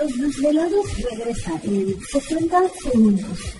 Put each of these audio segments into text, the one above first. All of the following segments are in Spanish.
Los desvelados regresa en 60 segundos.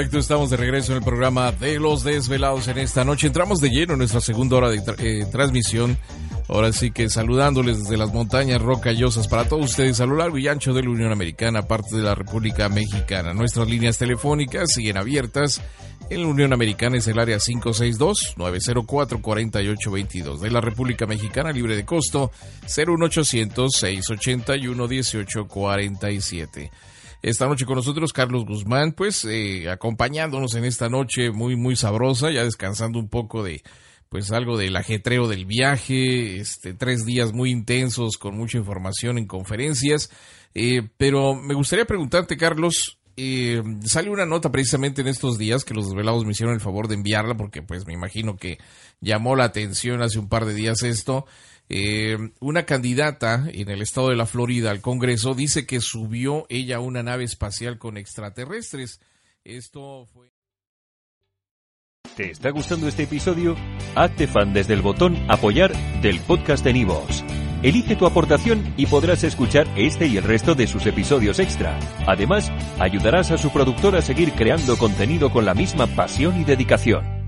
Perfecto, estamos de regreso en el programa de Los Desvelados en esta noche. Entramos de lleno en nuestra segunda hora de eh, transmisión. Ahora sí que saludándoles desde las montañas rocallosas para todos ustedes a lo largo y ancho de la Unión Americana, parte de la República Mexicana. Nuestras líneas telefónicas siguen abiertas. En la Unión Americana es el área 562-904-4822. De la República Mexicana, libre de costo, 01800-681-1847. Esta noche con nosotros Carlos Guzmán, pues eh, acompañándonos en esta noche muy muy sabrosa, ya descansando un poco de pues algo del ajetreo del viaje, este tres días muy intensos con mucha información en conferencias, eh, pero me gustaría preguntarte Carlos, eh, sale una nota precisamente en estos días que los desvelados me hicieron el favor de enviarla porque pues me imagino que llamó la atención hace un par de días esto eh, una candidata en el estado de la Florida al Congreso dice que subió ella a una nave espacial con extraterrestres. Esto fue... ¿Te está gustando este episodio? Hazte fan desde el botón apoyar del podcast de Nivos. Elige tu aportación y podrás escuchar este y el resto de sus episodios extra. Además, ayudarás a su productor a seguir creando contenido con la misma pasión y dedicación.